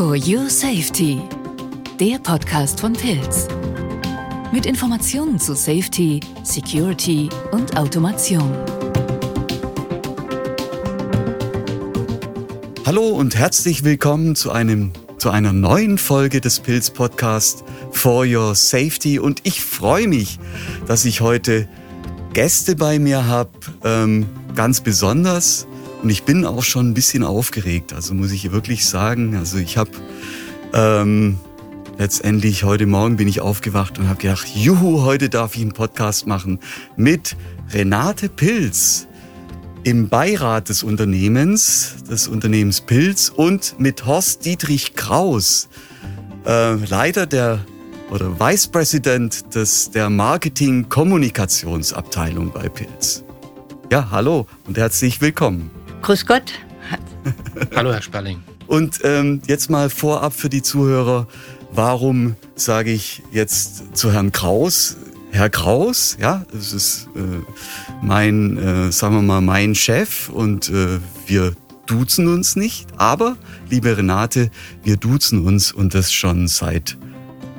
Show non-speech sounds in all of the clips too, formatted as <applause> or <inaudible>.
For Your Safety, der Podcast von Pilz. Mit Informationen zu Safety, Security und Automation. Hallo und herzlich willkommen zu einem zu einer neuen Folge des Pilz Podcast For Your Safety und ich freue mich, dass ich heute Gäste bei mir habe, ähm, ganz besonders und ich bin auch schon ein bisschen aufgeregt, also muss ich wirklich sagen. Also ich habe ähm, letztendlich heute Morgen bin ich aufgewacht und habe gedacht, juhu, heute darf ich einen Podcast machen mit Renate Pilz im Beirat des Unternehmens, des Unternehmens Pilz und mit Horst Dietrich Kraus, äh, Leiter der oder Vice President des, der Marketing-Kommunikationsabteilung bei Pilz. Ja, hallo und herzlich willkommen. Grüß Gott. <laughs> Hallo, Herr Sperling. Und ähm, jetzt mal vorab für die Zuhörer, warum sage ich jetzt zu Herrn Kraus, Herr Kraus, ja, das ist äh, mein, äh, sagen wir mal, mein Chef und äh, wir duzen uns nicht, aber, liebe Renate, wir duzen uns und das schon seit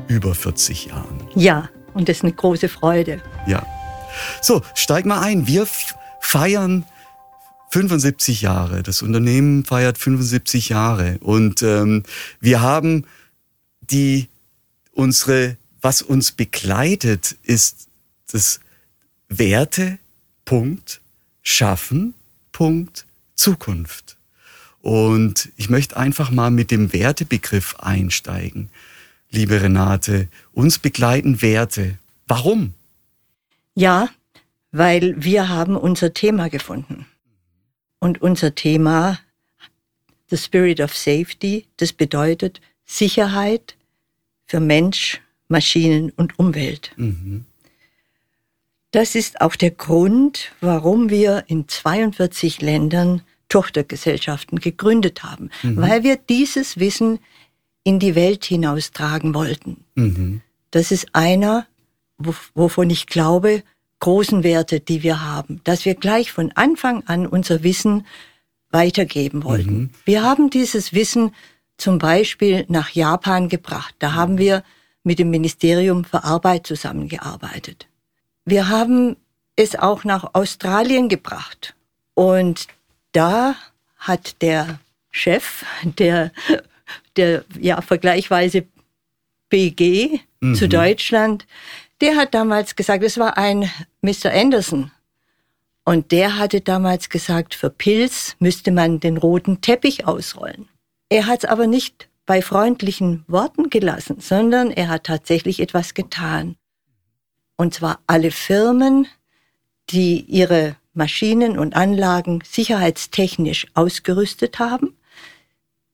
über 40 Jahren. Ja, und das ist eine große Freude. Ja. So, steig mal ein. Wir feiern 75 Jahre. Das Unternehmen feiert 75 Jahre. Und ähm, wir haben die, unsere, was uns begleitet, ist das Werte, Punkt, Schaffen, Punkt, Zukunft. Und ich möchte einfach mal mit dem Wertebegriff einsteigen. Liebe Renate, uns begleiten Werte. Warum? Ja, weil wir haben unser Thema gefunden. Und unser Thema, The Spirit of Safety, das bedeutet Sicherheit für Mensch, Maschinen und Umwelt. Mhm. Das ist auch der Grund, warum wir in 42 Ländern Tochtergesellschaften gegründet haben, mhm. weil wir dieses Wissen in die Welt hinaustragen wollten. Mhm. Das ist einer, wovon ich glaube, großen Werte, die wir haben, dass wir gleich von Anfang an unser Wissen weitergeben wollten. Mhm. Wir haben dieses Wissen zum Beispiel nach Japan gebracht. Da haben wir mit dem Ministerium für Arbeit zusammengearbeitet. Wir haben es auch nach Australien gebracht. Und da hat der Chef der, der ja, vergleichweise BG mhm. zu Deutschland der hat damals gesagt, es war ein Mr. Anderson. Und der hatte damals gesagt, für Pilz müsste man den roten Teppich ausrollen. Er hat es aber nicht bei freundlichen Worten gelassen, sondern er hat tatsächlich etwas getan. Und zwar alle Firmen, die ihre Maschinen und Anlagen sicherheitstechnisch ausgerüstet haben,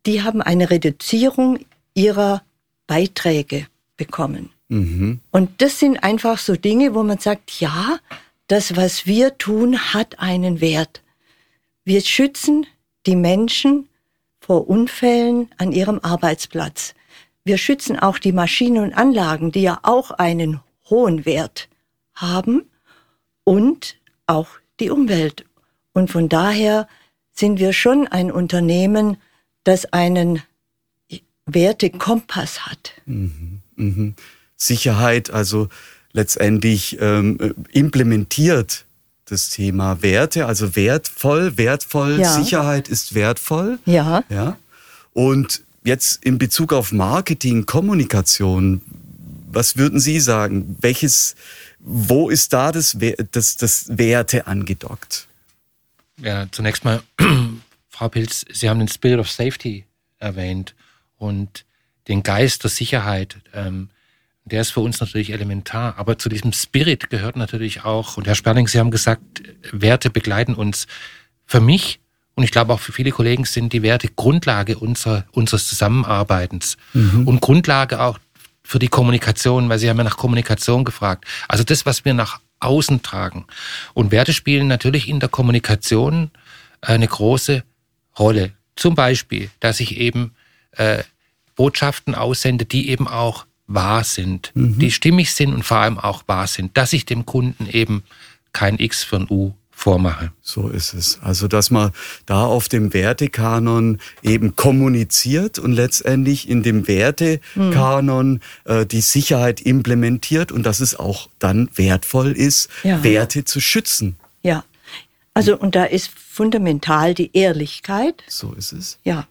die haben eine Reduzierung ihrer Beiträge bekommen. Mhm. Und das sind einfach so Dinge, wo man sagt, ja, das, was wir tun, hat einen Wert. Wir schützen die Menschen vor Unfällen an ihrem Arbeitsplatz. Wir schützen auch die Maschinen und Anlagen, die ja auch einen hohen Wert haben und auch die Umwelt. Und von daher sind wir schon ein Unternehmen, das einen Wertekompass hat. Mhm, mh. Sicherheit, also letztendlich ähm, implementiert das Thema Werte, also wertvoll, wertvoll, ja. Sicherheit ist wertvoll. Ja. ja. Und jetzt in Bezug auf Marketing, Kommunikation, was würden Sie sagen? Welches, wo ist da das, das, das Werte angedockt? Ja, zunächst mal, <clears throat> Frau Pilz, Sie haben den Spirit of Safety erwähnt und den Geist der Sicherheit. Ähm, der ist für uns natürlich elementar. Aber zu diesem Spirit gehört natürlich auch, und Herr Sperling, Sie haben gesagt, Werte begleiten uns. Für mich und ich glaube auch für viele Kollegen sind die Werte Grundlage unserer, unseres Zusammenarbeitens mhm. und Grundlage auch für die Kommunikation, weil Sie haben ja nach Kommunikation gefragt. Also das, was wir nach außen tragen. Und Werte spielen natürlich in der Kommunikation eine große Rolle. Zum Beispiel, dass ich eben äh, Botschaften aussende, die eben auch wahr sind, mhm. die stimmig sind und vor allem auch wahr sind, dass ich dem Kunden eben kein X für ein U vormache. So ist es. Also, dass man da auf dem Wertekanon eben kommuniziert und letztendlich in dem Wertekanon äh, die Sicherheit implementiert und dass es auch dann wertvoll ist, Ja. Werte zu schützen. Ja. Also, und da ist fundamental die Ehrlichkeit, So ist es. ja,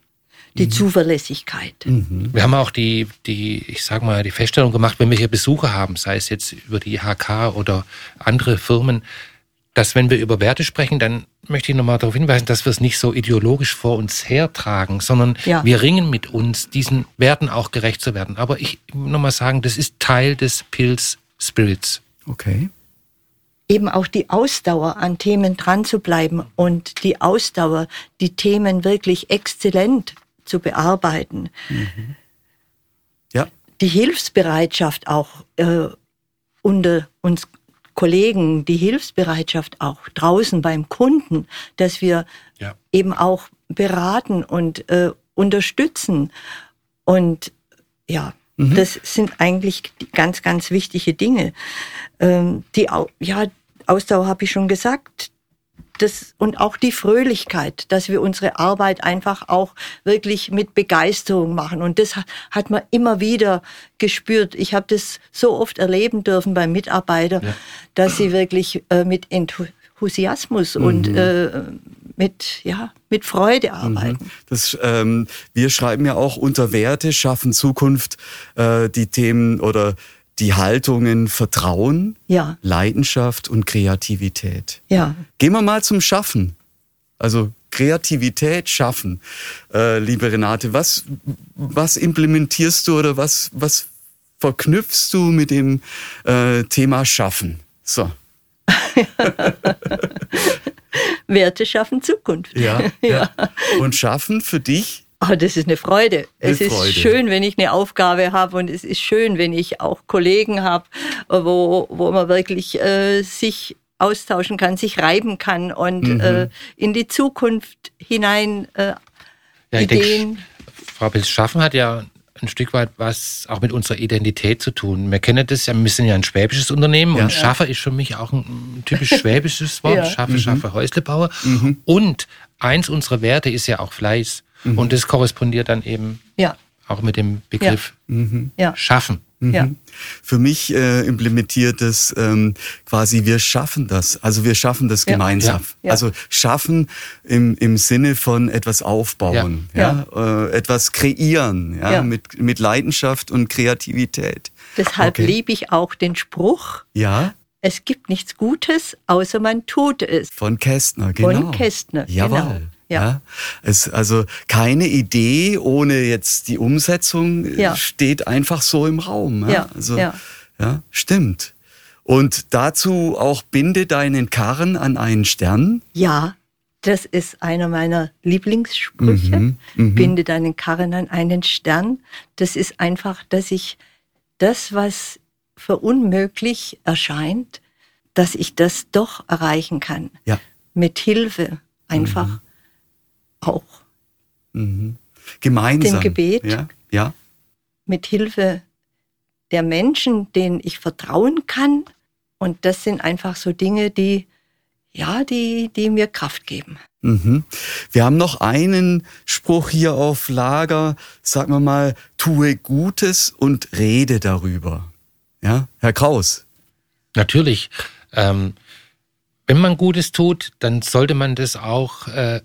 die Zuverlässigkeit. Wir haben auch die, die, ich sag mal, die Feststellung gemacht, wenn wir hier Besucher haben, sei es jetzt über die IHK oder andere Firmen, dass wenn wir über Werte sprechen, dann möchte ich nochmal darauf hinweisen, dass wir es nicht so ideologisch vor uns hertragen, sondern Ja. wir ringen mit uns, diesen Werten auch gerecht zu werden. Aber ich nochmal sagen, das ist Teil des Pilz Spirits. Okay. Eben auch die Ausdauer an Themen dran zu bleiben und die Ausdauer, die Themen wirklich exzellent zu bearbeiten. Ja. die Hilfsbereitschaft auch äh, unter uns Kollegen, die Hilfsbereitschaft auch draußen beim Kunden, dass wir Ja. eben auch beraten und äh, unterstützen. Und ja, das sind eigentlich ganz, ganz wichtige Dinge. Ähm, die ja, Ausdauer habe ich schon gesagt. Das, und auch die Fröhlichkeit, dass wir unsere Arbeit einfach auch wirklich mit Begeisterung machen. Und das ha- hat man immer wieder gespürt. Ich habe das so oft erleben dürfen bei Mitarbeitern, dass sie wirklich äh, mit Enthusiasmus und äh, mit, ja, mit Freude arbeiten. Das, ähm, wir schreiben ja auch unter Werte schaffen Zukunft äh, die Themen oder die Haltungen Vertrauen, Ja, Leidenschaft und Kreativität. ja. Gehen wir mal zum Schaffen. Also Kreativität schaffen. Äh, liebe Renate, was, was implementierst du oder was, was verknüpfst du mit dem äh, Thema Schaffen? So. <laughs> Werte schaffen Zukunft. <laughs> Ja, ja. Und Schaffen für dich? Oh, das ist eine Freude. Eine es ist Freude. schön, wenn ich eine Aufgabe habe und es ist schön, wenn ich auch Kollegen habe, wo, wo man wirklich äh, sich austauschen kann, sich reiben kann und Mhm. äh, in die Zukunft hinein äh, Ja, ich denke, Ideen. Frau Pilz, Schaffen hat ja ein Stück weit was auch mit unserer Identität zu tun. Wir kennen das ja, wir sind ja ein schwäbisches Unternehmen Ja. und Schaffer ist für mich auch ein typisch schwäbisches Wort. <laughs> Ja. Schaffe, Schaffe, Häuslebauer. Und eins unserer Werte ist ja auch Fleiß. Und das korrespondiert dann eben Ja, auch mit dem Begriff ja, Schaffen. ja. Für mich äh, implementiert es ähm, quasi, wir schaffen das. Also wir schaffen das Ja. gemeinsam. Ja. Ja. Also schaffen im, im Sinne von etwas aufbauen, ja, Äh, etwas kreieren, ja, Ja. Mit, mit Leidenschaft und Kreativität. Deshalb Okay. liebe ich auch den Spruch, Ja, es gibt nichts Gutes, außer man tut es. von Kästner, Von genau. Kästner, Jawohl. genau. Ja. Ja. Es, also keine Idee ohne jetzt die Umsetzung äh, Ja. steht einfach so im Raum. Ja, Ja, Also, ja. ja, stimmt. Und dazu auch binde deinen Karren an einen Stern. Ja, das ist einer meiner Lieblingssprüche. Mhm, mhm. Binde deinen Karren an einen Stern. Das ist einfach, dass ich das, was für unmöglich erscheint, dass ich das doch erreichen kann. Ja. Mit Hilfe einfach Mhm. Auch. Gemeinsam. Dem Gebet. Ja. ja. Mit Hilfe der Menschen, denen ich vertrauen kann. Und das sind einfach so Dinge, die, ja, die, die mir Kraft geben. Mhm. Wir haben noch einen Spruch hier auf Lager. Sagen wir mal, tue Gutes und rede darüber. Ja, Herr Kraus. Natürlich. Ähm, wenn man Gutes tut, dann sollte man das auch äh,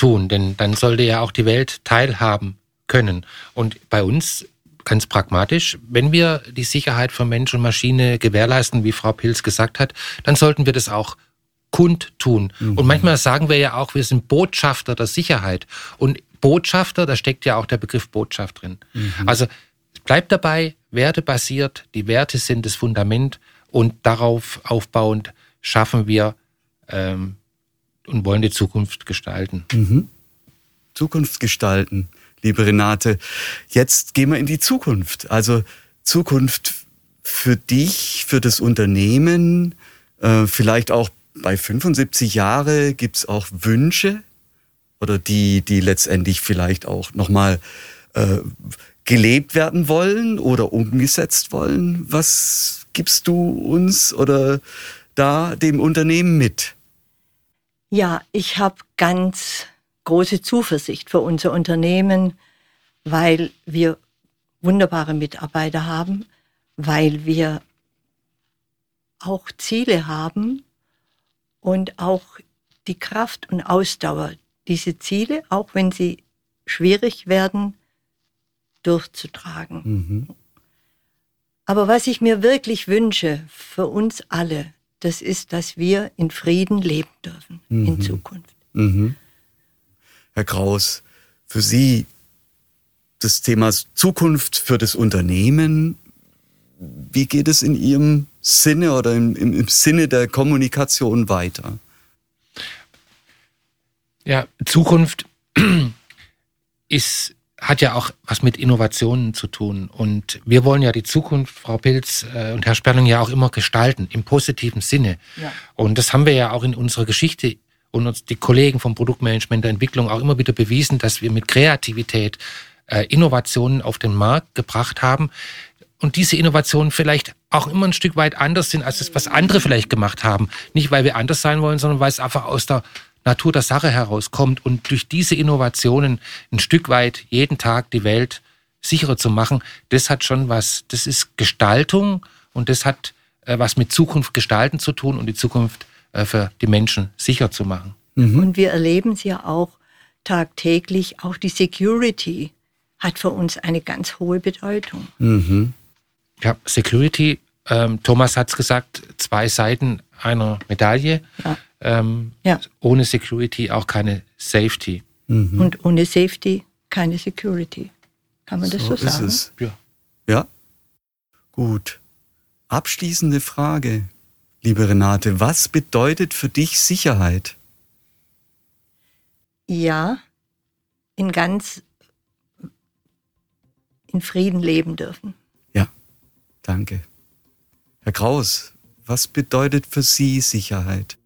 kundtun, denn dann sollte ja auch die Welt teilhaben können. Und bei uns ganz pragmatisch, wenn wir die Sicherheit von Mensch und Maschine gewährleisten, wie Frau Pilz gesagt hat, dann sollten wir das auch kundtun. Und manchmal sagen wir ja auch, wir sind Botschafter der Sicherheit. Und Botschafter, da steckt ja auch der Begriff Botschaft drin. Also bleibt dabei, wertebasiert, die Werte sind das Fundament und darauf aufbauend schaffen wir ähm, und wollen die Zukunft gestalten. Zukunft gestalten, liebe Renate. Jetzt gehen wir in die Zukunft. Also Zukunft für dich, für das Unternehmen, äh, vielleicht auch bei 75 Jahre gibt's auch Wünsche oder die, die letztendlich vielleicht auch nochmal äh, gelebt werden wollen oder umgesetzt wollen. Was gibst du uns oder da dem Unternehmen mit? Ja, ich habe ganz große Zuversicht für unser Unternehmen, weil wir wunderbare Mitarbeiter haben, weil wir auch Ziele haben und auch die Kraft und Ausdauer, diese Ziele, auch wenn sie schwierig werden, durchzutragen. Mhm. Aber was ich mir wirklich wünsche für uns alle, das ist, dass wir in Frieden leben dürfen mhm. in Zukunft. Mhm. Herr Kraus, für Sie das Thema Zukunft für das Unternehmen, wie geht es in Ihrem Sinne oder im, im, im Sinne der Kommunikation weiter? Ja, Zukunft <clears throat> ist hat ja auch was mit Innovationen zu tun. Und wir wollen ja die Zukunft, Frau Pilz äh, und Herr Sperling, ja auch immer gestalten, im positiven Sinne. Ja. Und das haben wir ja auch in unserer Geschichte und uns die Kollegen vom Produktmanagement der Entwicklung auch immer wieder bewiesen, dass wir mit Kreativität äh, Innovationen auf den Markt gebracht haben. Und diese Innovationen vielleicht auch immer ein Stück weit anders sind, als das, was andere vielleicht gemacht haben. Nicht, weil wir anders sein wollen, sondern weil es einfach aus der Natur der Sache herauskommt und durch diese Innovationen ein Stück weit jeden Tag die Welt sicherer zu machen, das hat schon was, das ist Gestaltung und das hat äh, was mit Zukunft gestalten zu tun und die Zukunft äh, für die Menschen sicher zu machen. Mhm. Und wir erleben es ja auch tagtäglich, auch die Security hat für uns eine ganz hohe Bedeutung. Mhm. Ja, Security, ähm, Thomas hat es gesagt, zwei Seiten einer Medaille. Ja. Ähm, ja. Ohne Security auch keine Safety. Mhm. Und ohne Safety keine Security. Kann man das so, so sagen? Ist es. Ja. ja. Gut. Abschließende Frage, liebe Renate. Was bedeutet für dich Sicherheit? Ja, in ganz in Frieden leben dürfen. Ja, danke. Herr Kraus, was bedeutet für Sie Sicherheit?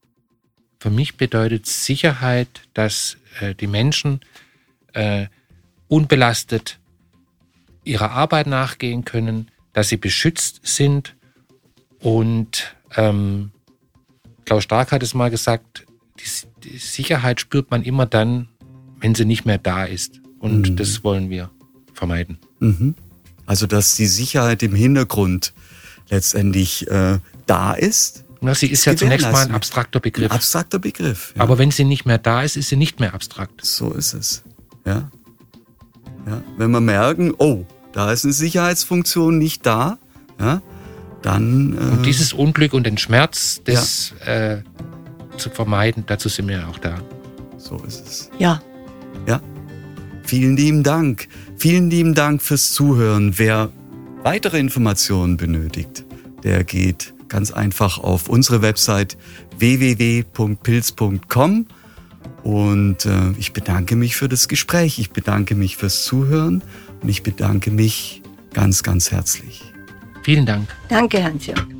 Für mich bedeutet Sicherheit, dass äh, die Menschen äh, unbelastet ihrer Arbeit nachgehen können, dass sie beschützt sind und ähm, Klaus Stark hat es mal gesagt, die, die, Sicherheit spürt man immer dann, wenn sie nicht mehr da ist. Und mhm. das wollen wir vermeiden. Mhm. Also dass die Sicherheit im Hintergrund letztendlich äh, da ist na, sie ist ja zunächst mal ein abstrakter Begriff. Ein abstrakter Begriff. Ja. Aber wenn sie nicht mehr da ist, ist sie nicht mehr abstrakt. So ist es. Ja. ja. Wenn wir merken, oh, da ist eine Sicherheitsfunktion nicht da, ja, dann. Äh, und dieses Unglück und den Schmerz, das ja. äh, zu vermeiden, dazu sind wir auch da. So ist es. Ja. Ja. Vielen lieben Dank. Vielen lieben Dank fürs Zuhören. Wer weitere Informationen benötigt, der geht ganz einfach auf unsere Website www.pilz.com. Und äh, ich bedanke mich für das Gespräch, ich bedanke mich fürs Zuhören und ich bedanke mich ganz, ganz herzlich. Vielen Dank. Danke, Hans-Jörg.